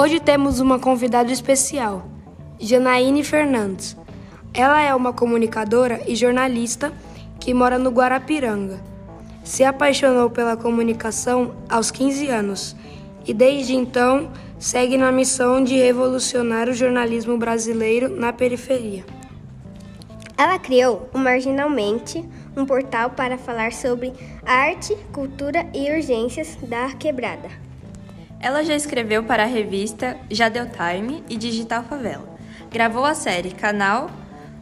Hoje temos uma convidada especial, Janaíne Fernandes. Ela é uma comunicadora e jornalista que mora no Guarapiranga. Se apaixonou pela comunicação aos 15 anos e desde então segue na missão de revolucionar o jornalismo brasileiro na periferia. Ela criou Marginalmente, um portal para falar sobre arte, cultura e urgências da quebrada. Ela já escreveu para a revista Já Deu Time e Digital Favela. Gravou a série Canal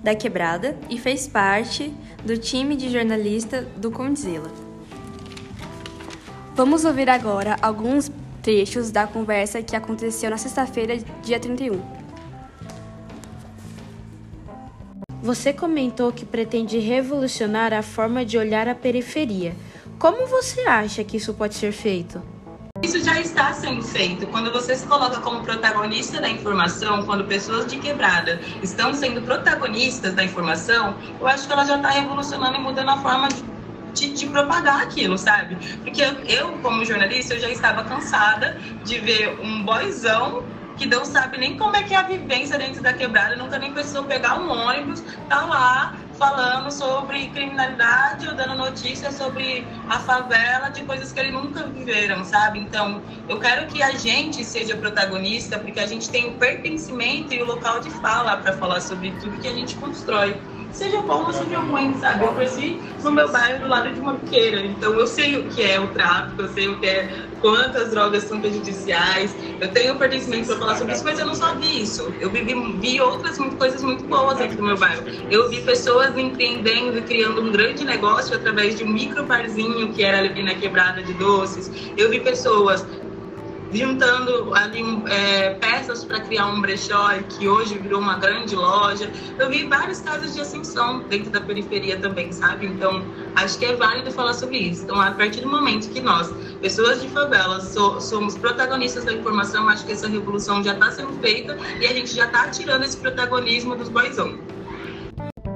da Quebrada e fez parte do time de jornalista do Condzilla. Vamos ouvir agora alguns trechos da conversa que aconteceu na sexta-feira, dia 31. Você comentou que pretende revolucionar a forma de olhar a periferia. Como você acha que isso pode ser feito? Isso já está sendo feito. Quando você se coloca como protagonista da informação, quando pessoas de quebrada estão sendo protagonistas da informação, eu acho que ela já está revolucionando e mudando a forma de, de, de propagar aquilo, sabe? Porque eu, eu, como jornalista, eu já estava cansada de ver um boyzão que não sabe nem como é que é a vivência dentro da quebrada, nunca nem precisou pegar um ônibus, tá lá falando sobre criminalidade ou dando notícias sobre a favela, de coisas que eles nunca viveram, sabe? Então, eu quero que a gente seja protagonista, porque a gente tem o pertencimento e o local de fala para falar sobre tudo que a gente constrói seja bom ou seja ruim, sabe? Eu cresci no meu bairro do lado de uma biqueira, então eu sei o que é o tráfico, eu sei o que é quantas drogas são prejudiciais, eu tenho pertencimento para falar sobre isso, mas eu não só vi isso, eu vi, vi outras muito, coisas muito boas dentro do meu bairro. Eu vi pessoas empreendendo e criando um grande negócio através de um micro barzinho que era ali na quebrada de doces. Eu vi pessoas juntando ali é, peças para criar um brechó que hoje virou uma grande loja. Eu vi vários casos de ascensão dentro da periferia também, sabe? Então, acho que é válido falar sobre isso. Então, a partir do momento que nós, pessoas de favela, so, somos protagonistas da informação, acho que essa revolução já está sendo feita e a gente já está tirando esse protagonismo dos boizão.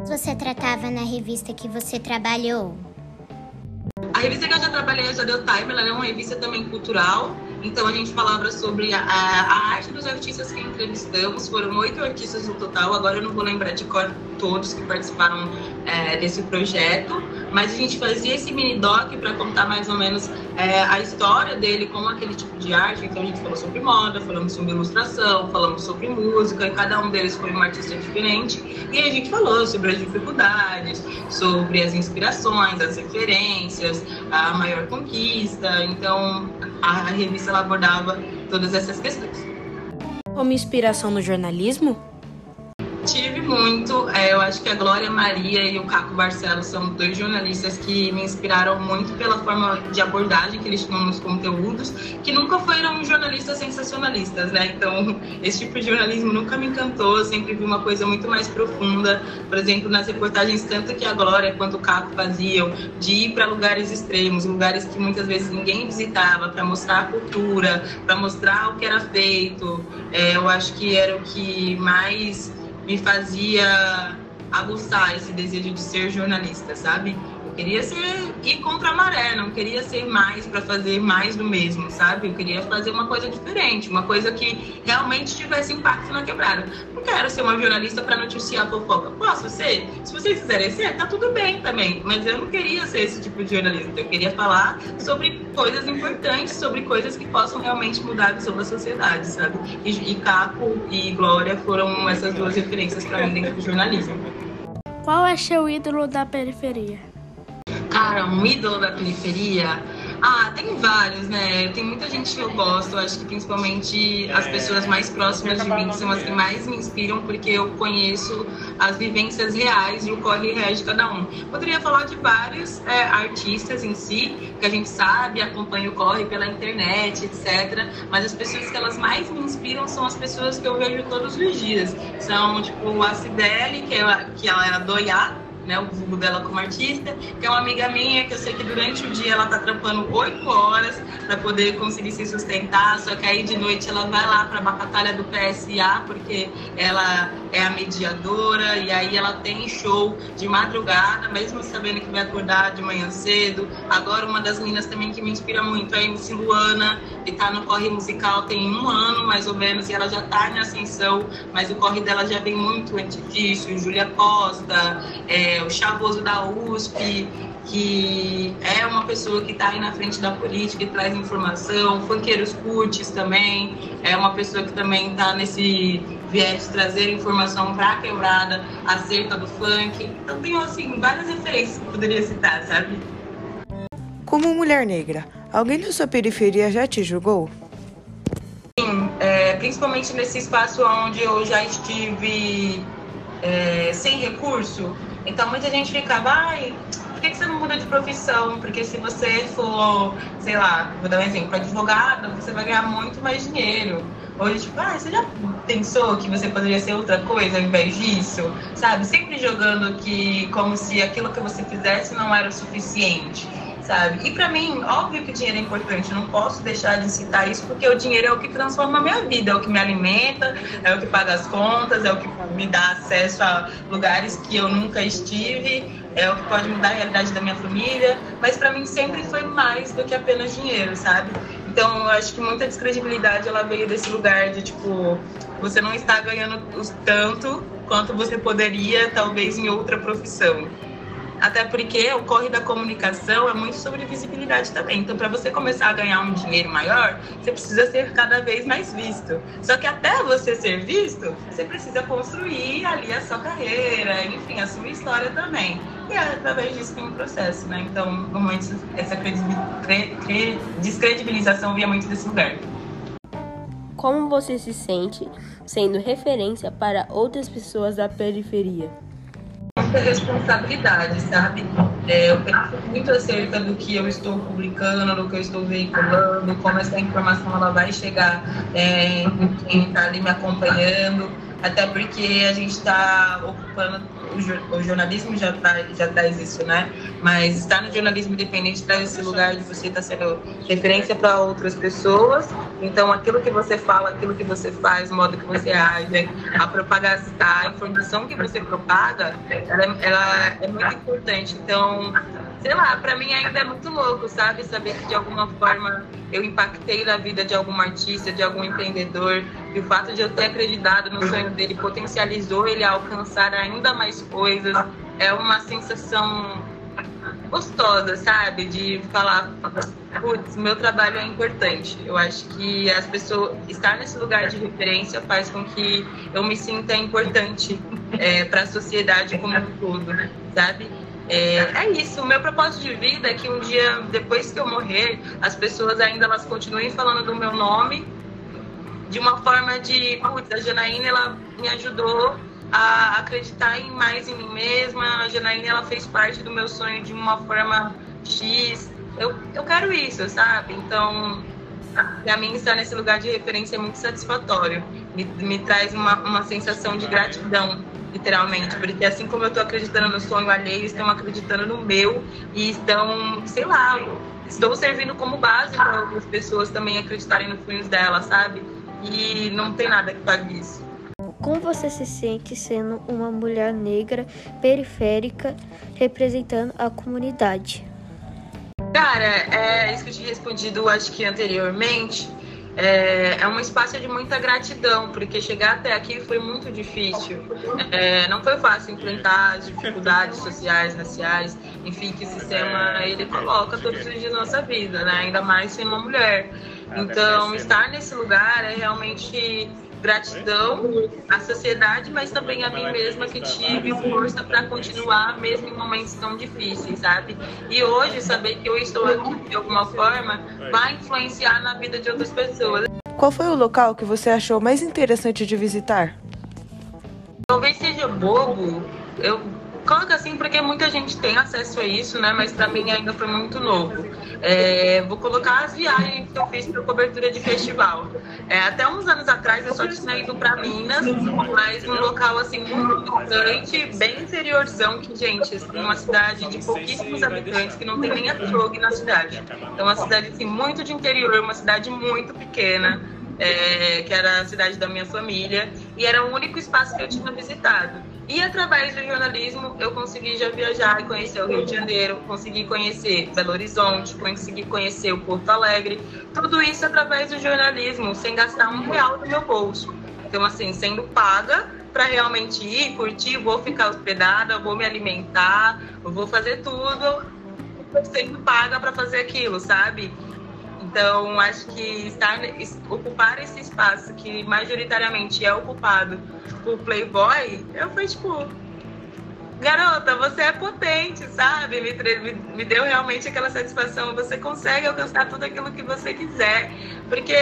Você tratava na revista que você trabalhou? A revista que eu já trabalhei, já deu time, ela é uma revista também cultural então a gente falava sobre a, a, arte dos artistas que entrevistamos. Foram oito artistas no total. Agora eu não vou lembrar de cor todos que participaram é, desse projeto, mas a gente fazia esse mini doc para contar mais ou menos é, a história dele com aquele tipo de arte. Então a gente falou sobre moda, falamos sobre ilustração, falamos sobre música, e cada um deles foi um artista diferente. E a gente falou sobre as dificuldades, sobre as inspirações, as referências, a maior conquista. Então a revista abordava todas essas questões. Como inspiração no jornalismo? Tive muito. É, eu acho que a Glória Maria e o Caco Barcelos são dois jornalistas que me inspiraram muito pela forma de abordagem que eles tinham nos conteúdos, que nunca foram jornalistas sensacionalistas, né? Então, esse tipo de jornalismo nunca me encantou. Eu sempre vi uma coisa muito mais profunda. Por exemplo, nas reportagens, tanto que a Glória quanto o Caco faziam, de ir para lugares extremos, lugares que muitas vezes ninguém visitava, para mostrar a cultura, para mostrar o que era feito. É, eu acho que era o que mais me fazia aguçar esse desejo de ser jornalista, sabe? Queria ser ir contra a maré, não queria ser mais para fazer mais do mesmo, sabe? Eu queria fazer uma coisa diferente, uma coisa que realmente tivesse impacto na quebrada. Não quero ser uma jornalista para noticiar fofoca. Posso ser? Se vocês quiserem ser, tá tudo bem também. Mas eu não queria ser esse tipo de jornalista. Eu queria falar sobre coisas importantes, sobre coisas que possam realmente mudar a visão da sociedade, sabe? E, e Capo e Glória foram essas duas referências para mim dentro do jornalismo. Qual é seu ídolo da periferia? Cara, um ídolo da periferia. Ah, tem vários, né? Tem muita gente que eu gosto. Acho que principalmente as pessoas mais próximas de mim são as que mais me inspiram, porque eu conheço as vivências reais e o corre reais de cada um. Poderia falar de vários é, artistas em si, que a gente sabe, acompanha o corre pela internet, etc. Mas as pessoas que elas mais me inspiram são as pessoas que eu vejo todos os dias. São, tipo, a Cibele, que, é, que ela era do né, o vulgo dela como artista, que é uma amiga minha, que eu sei que durante o dia ela tá trampando oito horas para poder conseguir se sustentar, só que aí de noite ela vai lá para a batalha do PSA, porque ela é a mediadora, e aí ela tem show de madrugada, mesmo sabendo que vai acordar de manhã cedo. Agora, uma das meninas também que me inspira muito é a MC Luana, que tá no corre musical tem um ano, mais ou menos, e ela já tá em ascensão, mas o corre dela já vem muito difícil. Júlia Costa, é, o Chavoso da USP, que é uma pessoa que está aí na frente da política e traz informação, Funkeiros Curtis também, é uma pessoa que também está nesse viés de trazer informação para a quebrada acerca do funk. Então tenho assim várias referências que poderia citar, sabe? Como mulher negra, alguém da sua periferia já te julgou? Sim, é, principalmente nesse espaço onde eu já estive é, sem recurso. Então muita gente ficava, ai, por que, você não muda de profissão? Porque se você for, sei lá, vou dar um exemplo, advogada, você vai ganhar muito mais dinheiro. Hoje, tipo, ah, você já pensou que você poderia ser outra coisa ao invés disso? Sabe? Sempre jogando que como se aquilo que você fizesse não era o suficiente sabe? E para mim, óbvio que o dinheiro é importante, eu não posso deixar de citar isso, porque o dinheiro é o que transforma a minha vida, é o que me alimenta, é o que paga as contas, é o que me dá acesso a lugares que eu nunca estive, é o que pode mudar a realidade da minha família, mas para mim sempre foi mais do que apenas dinheiro, sabe? Então, eu acho que muita descredibilidade ela veio desse lugar de tipo, você não está ganhando tanto quanto você poderia, talvez, em outra profissão. Até porque o corre da comunicação é muito sobre visibilidade também. Então, para você começar a ganhar um dinheiro maior, você precisa ser cada vez mais visto. Só que até você ser visto, você precisa construir ali a sua carreira, enfim, a sua história também. E é através disso tem um processo, né? Então, normalmente, essa descredibilização via muito desse lugar. Como você se sente sendo referência para outras pessoas da periferia? Muita responsabilidade, sabe? É, eu penso muito acerca do que eu estou publicando, do que eu estou veiculando, como essa informação ela vai chegar é, em quem está ali me acompanhando, até porque a gente está ocupando o, jornalismo já, tá, já traz isso, né? Mas estar no jornalismo independente traz esse lugar de você estar tá sendo referência para outras pessoas. Então, aquilo que você fala, aquilo que você faz, o modo que você age, a propagação, a informação que você propaga, ela, ela é muito importante. Então, sei lá, para mim ainda é muito louco, sabe? Saber que de alguma forma eu impactei na vida de algum artista, de algum empreendedor, e o fato de eu ter acreditado no sonho dele potencializou ele a alcançar ainda mais coisas. É uma sensação gostosa, sabe? De falar, putz, meu trabalho é importante. Eu acho que as pessoas estar nesse lugar de referência faz com que eu me sinta importante é, para a sociedade como um todo, sabe? É, é, isso, o meu propósito de vida é que um dia, depois que eu morrer, as pessoas ainda elas continuem falando do meu nome de uma forma de, a Janaína, ela me ajudou a acreditar em mais em mim mesma, a Janaína, ela fez parte do meu sonho de uma forma X. Eu, eu quero isso, sabe? Então, para mim, estar nesse lugar de referência é muito satisfatório. Me, me traz uma, uma sensação de gratidão literalmente, porque assim como eu estou acreditando no sonho alheio, estão acreditando no meu e estão, sei lá, estou servindo como base para outras pessoas também acreditarem nos sonhos delas, sabe? E não tem nada que pague isso. Como você se sente sendo uma mulher negra periférica representando a comunidade? Cara, é isso que eu tinha respondido, acho que anteriormente é, é, um espaço de muita gratidão, porque chegar até aqui foi muito difícil. É, não foi fácil enfrentar as dificuldades sociais, raciais, enfim, que o sistema ele coloca todos os dias na nossa vida, né? ainda mais sendo uma mulher. Então, estar nesse lugar é realmente gratidão à sociedade, mas também a mim mesma que tive força para continuar mesmo em momentos tão difíceis, sabe? E hoje saber que eu estou aqui de alguma forma vai influenciar na vida de outras pessoas. Qual foi o local que você achou mais interessante de visitar? Talvez seja bobo. Eu coloco assim porque muita gente tem acesso a isso, né? Mas para mim ainda foi muito novo. É, vou colocar as viagens que eu fiz para cobertura de festival. É, até uns anos atrás eu só tinha ido para Minas, mas um local assim muito distante, bem interiorzão, que, gente, assim, uma cidade de pouquíssimos habitantes, que não tem nem açougue na cidade. Então, uma cidade assim, muito de interior, uma cidade muito pequena. É, que era a cidade da minha família, e era o único espaço que eu tinha visitado. E através do jornalismo eu consegui já viajar e conhecer o Rio de Janeiro, consegui conhecer Belo Horizonte, consegui conhecer o Porto Alegre. Tudo isso através do jornalismo, sem gastar um real do meu bolso. Então, assim, sendo paga para realmente ir, curtir, vou ficar hospedada, vou me alimentar, vou fazer tudo sendo paga para fazer aquilo, sabe? Então, acho que estar, ocupar esse espaço que majoritariamente é ocupado por Playboy, eu fui tipo, garota, você é potente, sabe? Me, me, me, deu realmente aquela satisfação. Você consegue alcançar tudo aquilo que você quiser. Porque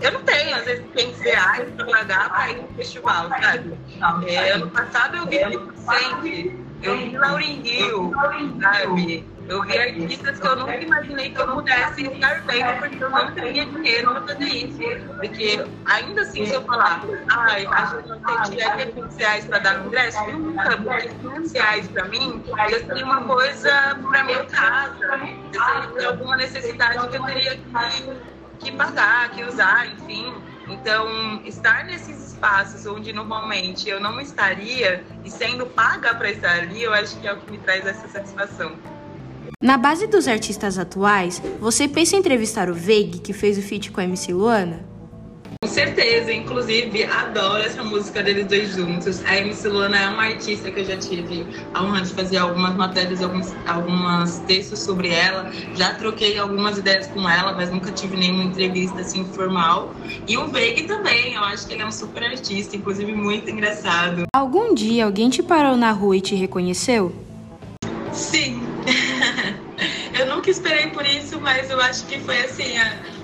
eu não tenho, às vezes, 500 reais para pagar para ir no festival, sabe? É, ano passado eu vi sempre. Eu vi Lauren Hill, sabe? Eu vi artistas que eu nunca imaginei que eu pudesse estar vendo, porque eu não teria dinheiro para fazer isso. Porque, ainda assim, se eu falar, ai, a gente não tem dinheiro 500 reais para dar no ingresso, nunca, porque 500 reais para mim já seria uma coisa para minha casa, seria alguma necessidade que eu teria que, que pagar, que usar, enfim. Então, estar nesses espaços onde normalmente eu não estaria e sendo paga para estar ali, eu acho que é o que me traz essa satisfação. Na base dos artistas atuais, você pensa em entrevistar o Veig, que fez o feat com a MC Luana? Com certeza, inclusive adoro essa música deles dois juntos. A MC Luana é uma artista que eu já tive a honra de fazer algumas matérias, alguns, algumas textos sobre ela. Já troquei algumas ideias com ela, mas nunca tive nenhuma entrevista assim formal. E o Veig também, eu acho que ele é um super artista, inclusive muito engraçado. Algum dia alguém te parou na rua e te reconheceu? Sim. nunca esperei por isso, mas eu acho que foi assim,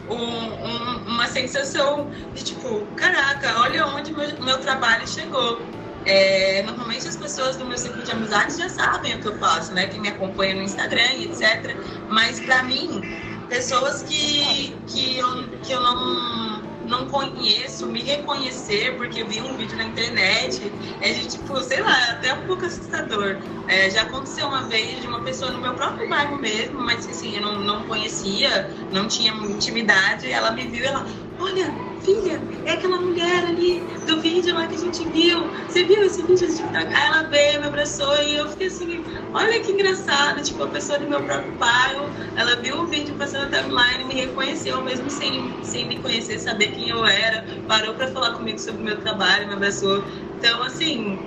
um, um, uma sensação de tipo, caraca, olha onde meu, meu trabalho chegou. É, normalmente as pessoas do meu ciclo de amizade já sabem o que eu faço, né? Que me acompanham no Instagram etc. Mas para mim, pessoas que, que, eu, que eu não não conheço, me reconhecer porque vi um vídeo na internet, é de tipo, sei lá, até um pouco assustador. É, já aconteceu uma vez de uma pessoa no meu próprio bairro mesmo, mas assim, eu não, não conhecia, não tinha intimidade, ela me viu e ela, olha, filha, é aquela mulher ali do vídeo lá que a gente viu. Você viu esse vídeo? Aí ela veio, me abraçou e eu fiquei assim, olha que engraçado. Tipo, a pessoa do meu próprio bairro, ela viu o vídeo passando na timeline, me reconheceu, mesmo sem, sem me conhecer, saber quem eu era, parou para falar comigo sobre o meu trabalho, me abraçou. Então, assim,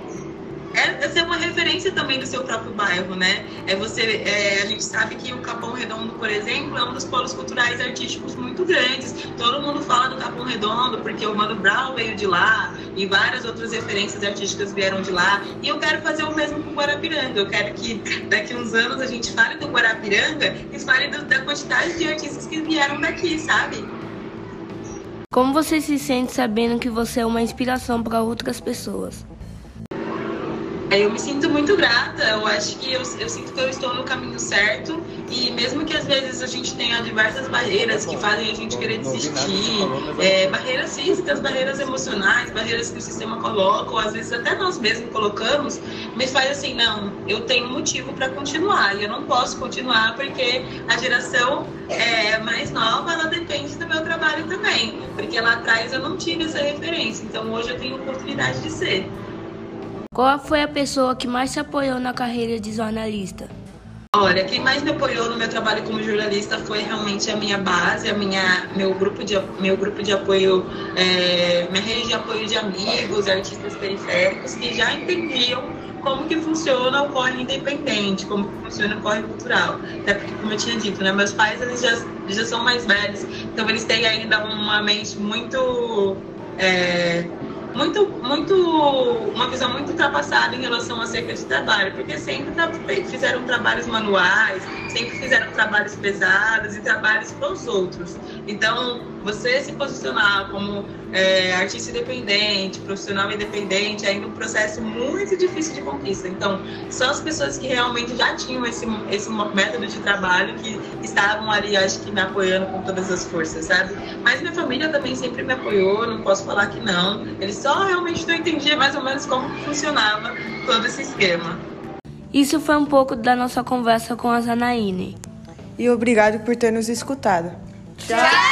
é, é ser uma referência também do seu próprio bairro, né? É você, é, a gente sabe que o Capão Redondo, por exemplo, é um dos polos culturais e artísticos muito grandes. Todo mundo fala do Capão Redondo porque o Mano Brown veio de lá e várias outras referências artísticas vieram de lá. E eu quero fazer o mesmo com o Guarapiranga. Eu quero que daqui uns anos a gente fale do Guarapiranga e fale do, da quantidade de artistas que vieram daqui, sabe? Como você se sente sabendo que você é uma inspiração para outras pessoas? Eu me sinto muito grata, eu acho que eu, eu, sinto que eu estou no caminho certo. E mesmo que às vezes a gente tenha diversas barreiras que fazem a gente querer desistir, é, barreiras físicas, barreiras emocionais, barreiras que o sistema coloca, ou às vezes até nós mesmos colocamos, me faz assim, não, eu tenho motivo para continuar. E eu não posso continuar porque a geração é, mais nova, ela depende do meu trabalho também, porque lá atrás eu não tive essa referência, então hoje eu tenho oportunidade de ser. Qual foi a pessoa que mais te apoiou na carreira de jornalista? Olha, quem mais me apoiou no meu trabalho como jornalista foi realmente a minha base, a minha, meu grupo de, meu grupo de apoio, é, minha rede de apoio de amigos, artistas periféricos que já entendiam como que funciona o corre independente, como que funciona o corre cultural. Até porque, como eu tinha dito, né, meus pais eles já, já são mais velhos, então eles têm ainda uma mente muito é, muito, muito, uma visão muito ultrapassada em relação a cerca de trabalho, porque sempre fizeram trabalhos manuais, sempre fizeram trabalhos pesados e trabalhos para os outros. Então, você se posicionar como é, artista independente, profissional independente, é ainda um processo muito difícil de conquista. Então, só as pessoas que realmente já tinham esse, esse método de trabalho que estavam ali, acho que me apoiando com todas as forças, sabe? Mas minha família também sempre me apoiou, não posso falar que não. Eles só realmente não entendiam mais ou menos como funcionava todo esse esquema. Isso foi um pouco da nossa conversa com a Zanaíne. E obrigado por ter nos escutado. Tchau!